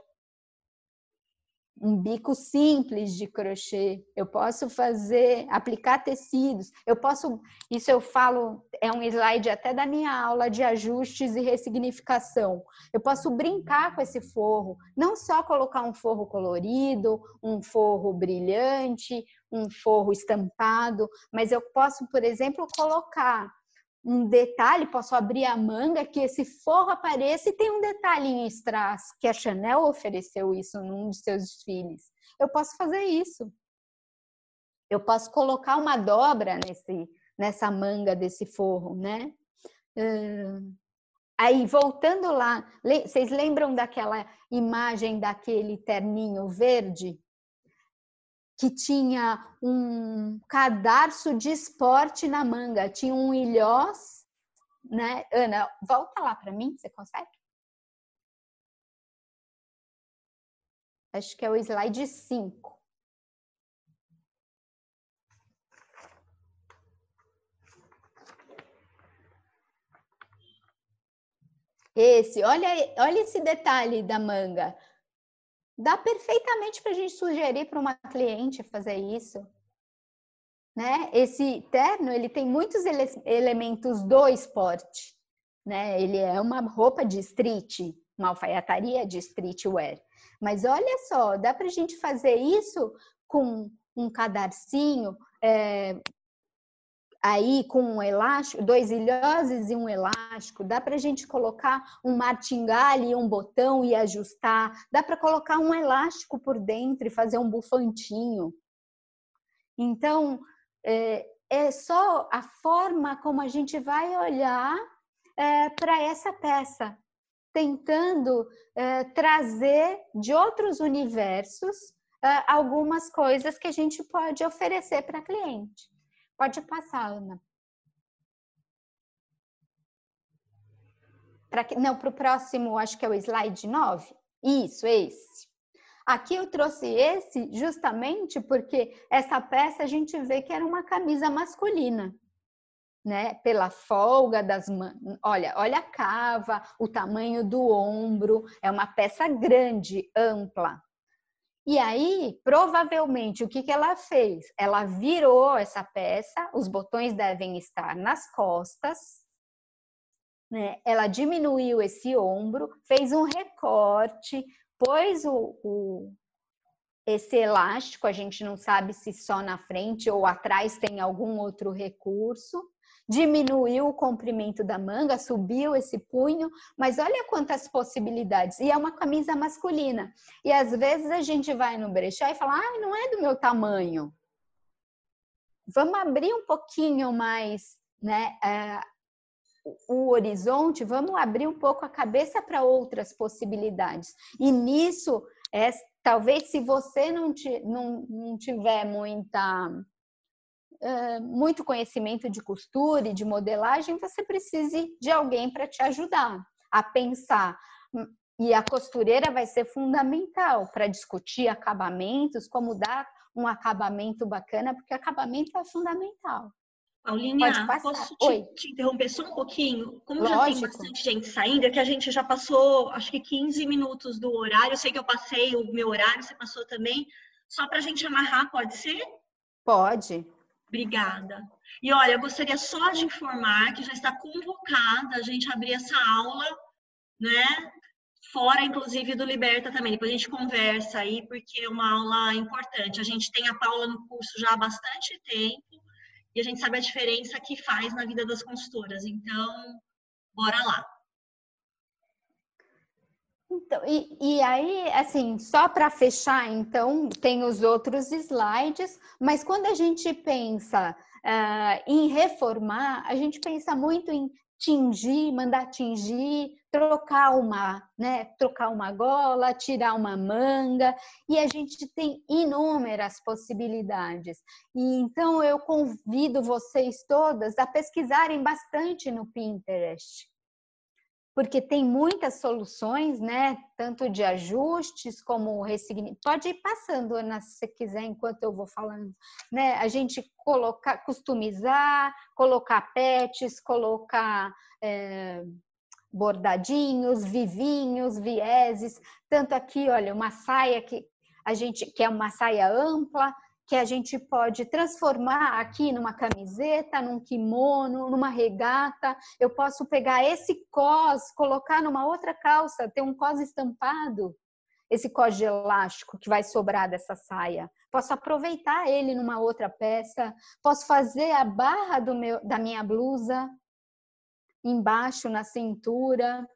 Um bico simples de crochê, eu posso fazer, aplicar tecidos, eu posso, isso eu falo, é um slide até da minha aula de ajustes e ressignificação. Eu posso brincar com esse forro, não só colocar um forro colorido, um forro brilhante, um forro estampado, mas eu posso, por exemplo, colocar um detalhe, posso abrir a manga, que esse forro apareça e tem um detalhe em strass, que a Chanel ofereceu isso num de seus desfiles. Eu posso fazer isso. Eu posso colocar uma dobra nesse, nessa manga desse forro, né? Hum, aí, voltando lá, vocês lembram daquela imagem daquele terninho verde? Que tinha um cadarço de esporte na manga, tinha um ilhós, né? Ana, volta lá para mim, você consegue? Acho que é o slide 5. Esse, olha, olha esse detalhe da manga dá perfeitamente para a gente sugerir para uma cliente fazer isso. Né? Esse terno ele tem muitos ele elementos do esporte. Né? Ele é uma roupa de street, uma alfaiataria de streetwear. Mas olha só, dá para a gente fazer isso com um cadarcinho, é, aí com um elástico, dois ilhoses e um elástico, dá para a gente colocar um martingale e um botão e ajustar, dá para colocar um elástico por dentro e fazer um bufantinho. Então, é, é só a forma como a gente vai olhar é, para essa peça, tentando é, trazer de outros universos é, algumas coisas que a gente pode oferecer para cliente. Pode passar, Ana. Que, não, para o próximo, acho que é o slide 9. Isso, esse. Aqui eu trouxe esse justamente porque essa peça a gente vê que era uma camisa masculina, né? Pela folga das mãos. Olha, olha a cava, o tamanho do ombro, é uma peça grande, ampla. E aí, provavelmente, o que, que ela fez? Ela virou essa peça, os botões devem estar nas costas, né? ela diminuiu esse ombro, fez um recorte, pôs o, o, esse elástico, a gente não sabe se só na frente ou atrás tem algum outro recurso, diminuiu o comprimento da manga, subiu esse punho, mas olha quantas possibilidades. E é uma camisa masculina. E às vezes a gente vai no brechó e fala: ah, não é do meu tamanho. Vamos abrir um pouquinho mais né, é, o horizonte, vamos abrir um pouco a cabeça para outras possibilidades. E nisso, é, talvez se você não, te, não, não tiver muita muito conhecimento de costura e de modelagem, você precise de alguém para te ajudar a pensar. E a costureira vai ser fundamental para discutir acabamentos, como dar um acabamento bacana, porque acabamento é fundamental. Paulinha, posso te, te, interromper só um pouquinho? Como Lógico. já tem bastante gente saindo, é que a gente já passou, acho que 15 minutos do horário. Eu sei que eu passei o meu horário, você passou também. Só para a gente amarrar, pode ser? Pode. Obrigada. E olha, eu gostaria só de informar que já está convocada a gente abrir essa aula, né? Fora, inclusive, do Liberta também. Depois a gente conversa aí, porque é uma aula importante. A gente tem a Paula no curso já há bastante tempo e a gente sabe a diferença que faz na vida das consultoras. Então, bora lá. Então, e, e aí, assim, só para fechar, então, tem os outros slides, mas quando a gente pensa uh, em reformar, a gente pensa muito em tingir, mandar tingir, trocar uma, né, trocar uma gola, tirar uma manga, e a gente tem inúmeras possibilidades. E então eu convido vocês todas a pesquisarem bastante no Pinterest porque tem muitas soluções, né? Tanto de ajustes como ressignificação. Pode ir passando, Ana, se você quiser, enquanto eu vou falando. Né? A gente colocar, customizar, colocar pets, colocar é, bordadinhos, vivinhos, vieses. Tanto aqui, olha, uma saia que a gente que é uma saia ampla, que a gente pode transformar aqui numa camiseta, num kimono, numa regata. Eu posso pegar esse cos, colocar numa outra calça, ter um cos estampado, esse cos de elástico que vai sobrar dessa saia. Posso aproveitar ele numa outra peça. Posso fazer a barra do meu, da minha blusa embaixo na cintura.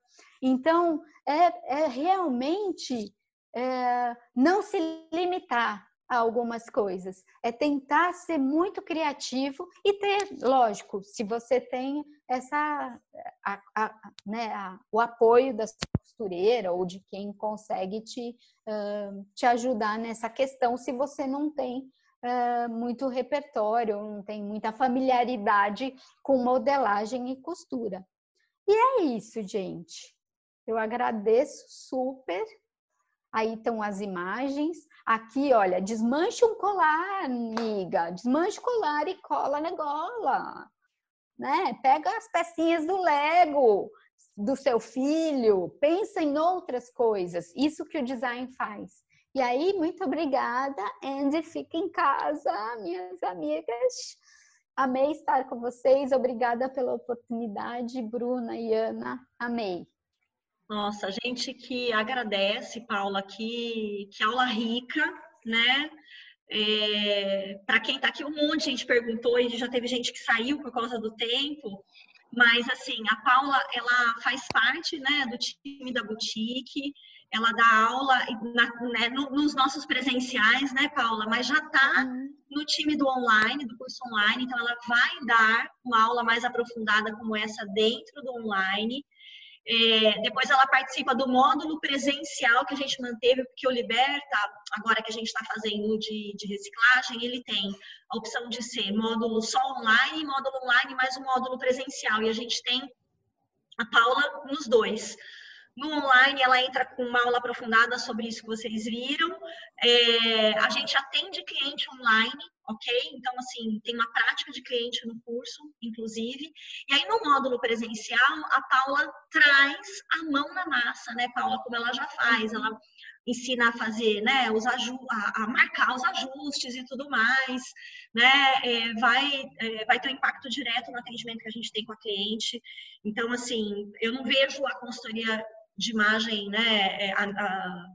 Então, é, é realmente é, não se limitar a algumas coisas. É tentar ser muito criativo e ter, lógico, se você tem essa a, a, né, a, o apoio da sua costureira ou de quem consegue te, uh, te ajudar nessa questão, se você não tem uh, muito repertório, não tem muita familiaridade com modelagem e costura. E é isso, gente. Eu agradeço super Aí estão as imagens. Aqui, olha, desmanche um colar, amiga. Desmanche o colar e cola na gola. Né? Pega as pecinhas do Lego do seu filho, pensa em outras coisas. Isso que o design faz. E aí, muito obrigada, Andy. Fica em casa, minhas amigas. Amei estar com vocês. Obrigada pela oportunidade, Bruna e Ana. Amei. Nossa, a gente que agradece, Paula, que, que aula rica, né? É, para quem está aqui, um monte de gente perguntou e já teve gente que saiu por causa do tempo, mas assim, a Paula, ela faz parte né, do time da boutique, ela dá aula na, né, nos nossos presenciais, né, Paula? Mas já está uhum. no time do online, do curso online, então ela vai dar uma aula mais aprofundada como essa dentro do online. É, depois ela participa do módulo presencial que a gente manteve, porque o Liberta, agora que a gente está fazendo de, de, reciclagem, ele tem a opção de ser módulo só online, módulo online mais um módulo presencial. E a gente tem a Paula nos dois. No online, ela entra com uma aula aprofundada sobre isso que vocês viram. É, a gente atende cliente online, ok? Então, assim, tem uma prática de cliente no curso, inclusive. E aí, no módulo presencial, a Paula traz a mão na massa, né, Paula? Como ela já faz. Ela ensina a fazer, né, os a, a, marcar os ajustes e tudo mais, né, é, vai, é, vai ter um impacto direto no atendimento que a gente tem com a cliente. Então, assim, eu não vejo a consultoria de imagem, né, é, a, a,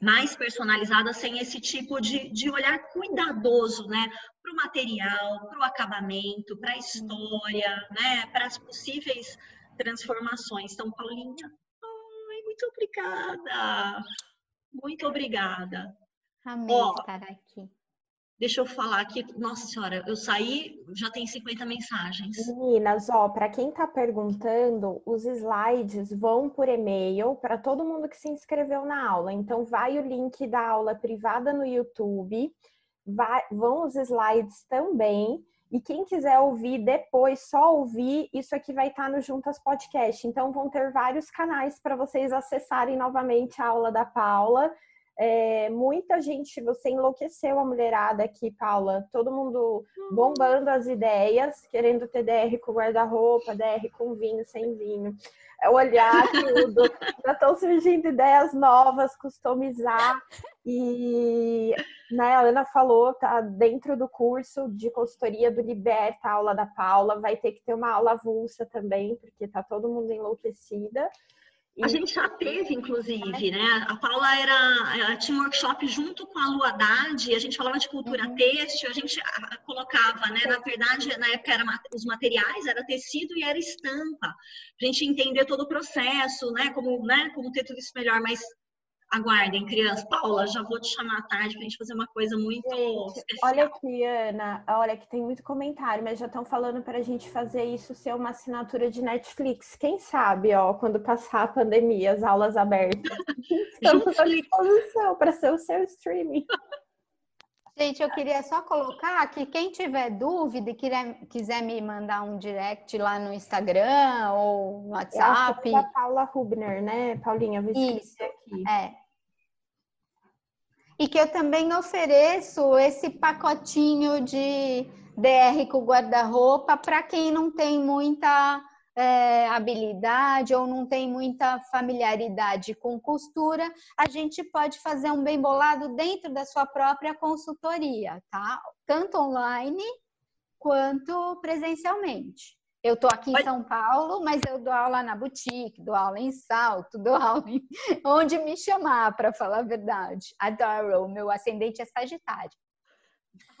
mais personalizada sem esse tipo de, de olhar cuidadoso, né, para o material, para o acabamento, para a história, né, para as possíveis transformações. Então, Paulinha, muito obrigada, muito obrigada. Amém Ó, estar aqui. Deixa eu falar aqui. Nossa senhora, eu saí, já tem 50 mensagens. Meninas, ó, para quem está perguntando, os slides vão por e-mail para todo mundo que se inscreveu na aula. Então, vai o link da aula privada no YouTube, vai, vão os slides também. E quem quiser ouvir depois, só ouvir, isso aqui vai estar tá no Juntas Podcast. Então, vão ter vários canais para vocês acessarem novamente a aula da Paula é, muita gente, você enlouqueceu a mulherada aqui, Paula. Todo mundo bombando as ideias, querendo ter DR com guarda-roupa, DR com vinho, sem vinho. É olhar tudo. Já estão surgindo ideias novas, customizar. E né, a Ana falou, tá dentro do curso de consultoria do Liberta, aula da Paula. Vai ter que ter uma aula avulsa também, porque tá todo mundo enlouquecida. A gente já teve, inclusive, né? A Paula era, ela tinha um workshop junto com a Lu Haddad, a gente falava de cultura uhum. têxtil, a gente colocava, né? Na verdade, na época os materiais, era tecido e era estampa. A gente entender todo o processo, né? Como, né? Como ter tudo isso melhor, mas aguardem, crianças. Paula, já vou te chamar à tarde para a gente fazer uma coisa muito gente, especial. Olha aqui, Ana, olha que tem muito comentário, mas já estão falando para a gente fazer isso ser uma assinatura de Netflix. Quem sabe, ó, quando passar a pandemia, as aulas abertas. Estamos à disposição para ser o seu streaming. Gente, eu queria só colocar que quem tiver dúvida e quiser, quiser me mandar um direct lá no Instagram ou no WhatsApp. É a Paula Rubner, né, Paulinha? Isso, aqui. é. E que eu também ofereço esse pacotinho de DR com guarda-roupa para quem não tem muita é, habilidade ou não tem muita familiaridade com costura, a gente pode fazer um bem bolado dentro da sua própria consultoria, tá? Tanto online quanto presencialmente. Eu estou aqui em São Paulo, mas eu dou aula na boutique, dou aula em salto, dou aula em... onde me chamar, para falar a verdade. Adoro, o meu ascendente é Sagitário.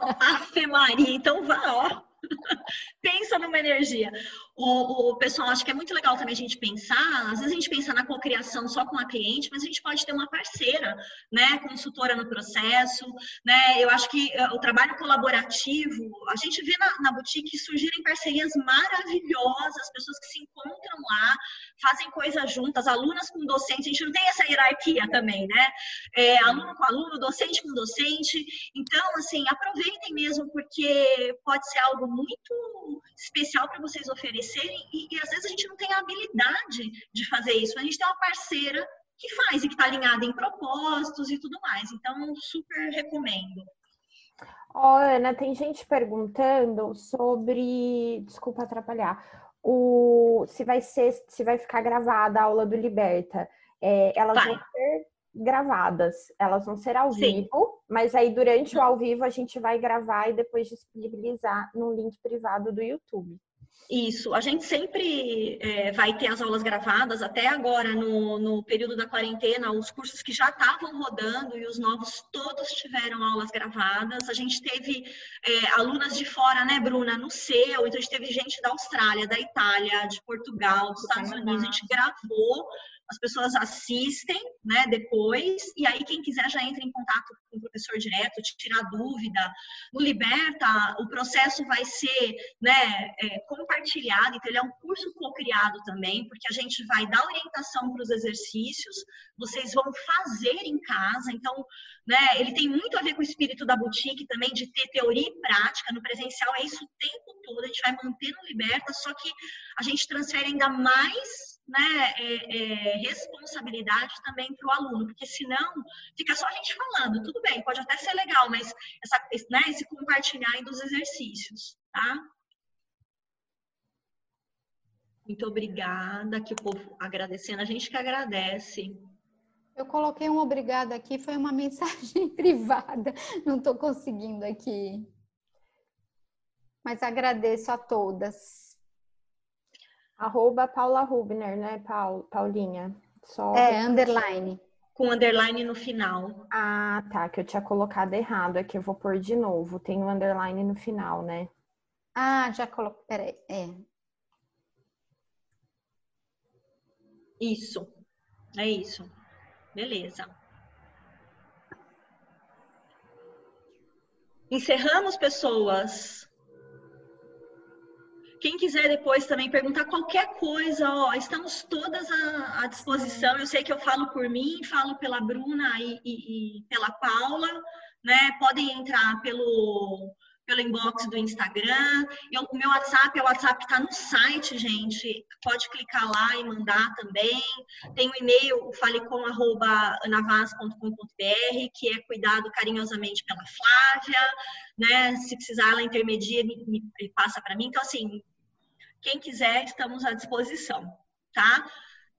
Ave Maria, então vá, ó. Pensa numa energia. O, o, pessoal acha que é muito legal também a gente pensar, às vezes a gente pensa na cocriação só com a cliente, mas a gente pode ter uma parceira, né, consultora no processo, né, eu acho que uh, o trabalho colaborativo, a gente vê na, na boutique surgirem parcerias maravilhosas, pessoas que se encontram lá, fazem coisas juntas, alunas com docentes, a gente não tem essa hierarquia também, né, é, aluno com aluno, docente com docente, então, assim, aproveitem mesmo, porque pode ser algo muito especial para vocês oferecerem e, e às vezes a gente não tem a habilidade de fazer isso. A gente tem uma parceira que faz e que está alinhada em propósitos e tudo mais. Então, super recomendo. Ó, oh, Ana, tem gente perguntando sobre, desculpa atrapalhar, o se vai ser, se vai ficar gravada a aula do Liberta. É, elas vai. vão ser gravadas, elas vão ser ao Sim. vivo, mas aí durante o ao vivo a gente vai gravar e depois disponibilizar no link privado do YouTube. Isso, a gente sempre é, vai ter as aulas gravadas, até agora no, no período da quarentena, os cursos que já estavam rodando e os novos todos tiveram aulas gravadas. A gente teve é, alunas de fora, né, Bruna, no seu, então a gente teve gente da Austrália, da Itália, de Portugal, dos Estados Unidos, a gente gravou as pessoas assistem, né, depois, e aí quem quiser já entra em contato com o professor direto, tirar dúvida. No Liberta, o processo vai ser, né, é, compartilhado, então ele é um curso co-criado também, porque a gente vai dar orientação para os exercícios, vocês vão fazer em casa, então, né, ele tem muito a ver com o espírito da boutique também, de ter teoria e prática, no presencial é isso o tempo todo, a gente vai manter no Liberta, só que a gente transfere ainda mais né, é, é, responsabilidade também para o aluno, porque senão fica só a gente falando, tudo bem, pode até ser legal, mas essa, né, esse compartilhar dos exercícios, tá? Muito obrigada, que o povo agradecendo, a gente que agradece. Eu coloquei um obrigado aqui, foi uma mensagem privada, não estou conseguindo aqui. Mas agradeço a todas. Arroba Paula Rubner, né, Paul, Paulinha? Só é, underline. Com underline no final. Ah, tá, que eu tinha colocado errado. Aqui eu vou pôr de novo. Tem o um underline no final, né? Ah, já coloquei. Peraí, é. Isso. É isso. Beleza. Encerramos, pessoas. Quem quiser depois também perguntar qualquer coisa, ó, estamos todas à, à disposição. Eu sei que eu falo por mim, falo pela Bruna e, e, e pela Paula, né? Podem entrar pelo pelo inbox do Instagram. o meu WhatsApp é o WhatsApp que está no site, gente. Pode clicar lá e mandar também. Tem o e-mail, falecom.anavaz.com.br, que é cuidado carinhosamente pela Flávia. Né? Se precisar, ela intermedia, me, me passa para mim. Então, assim, quem quiser, estamos à disposição, tá?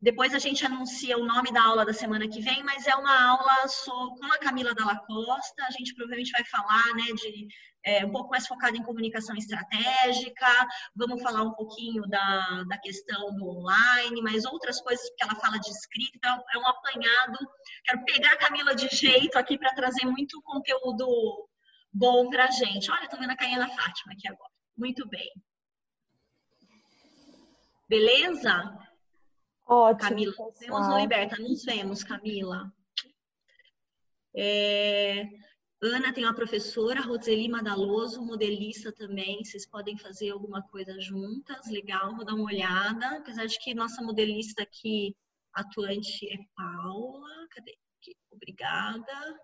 Depois a gente anuncia o nome da aula da semana que vem, mas é uma aula com a Camila Dalla Costa. A gente provavelmente vai falar, né, de é, um pouco mais focado em comunicação estratégica. Vamos falar um pouquinho da, da questão do online, mas outras coisas, porque ela fala de escrita. Então, é um apanhado. Quero pegar a Camila de jeito aqui para trazer muito conteúdo bom para a gente. Olha, estou vendo a Caína Fátima aqui agora. Muito bem. Beleza? Ótimo. Camila, nos vemos no Liberta. Nos vemos, Camila. É... Ana tem uma professora, Roseli Madaloso, modelista também. Vocês podem fazer alguma coisa juntas, legal, vou dar uma olhada. Apesar de que nossa modelista aqui atuante é Paula. Cadê? Aqui. Obrigada.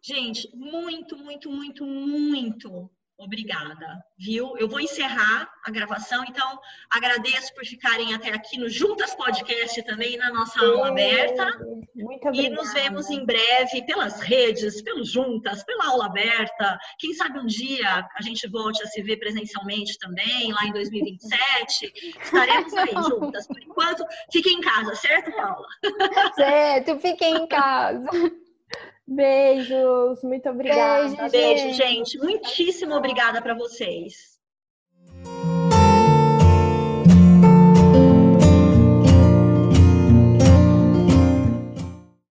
Gente, muito, muito, muito, muito Obrigada, viu? Eu vou encerrar a gravação, então agradeço por ficarem até aqui no Juntas Podcast também, na nossa aula aberta. Muito obrigada. E nos vemos em breve pelas redes, pelos Juntas, pela aula aberta. Quem sabe um dia a gente volte a se ver presencialmente também, lá em 2027. Estaremos aí juntas. Por enquanto, fiquem em casa, certo, Paula? Certo, fiquem em casa. Beijos, muito obrigada. Beijo, Beijo gente. Muitíssimo obrigada para vocês.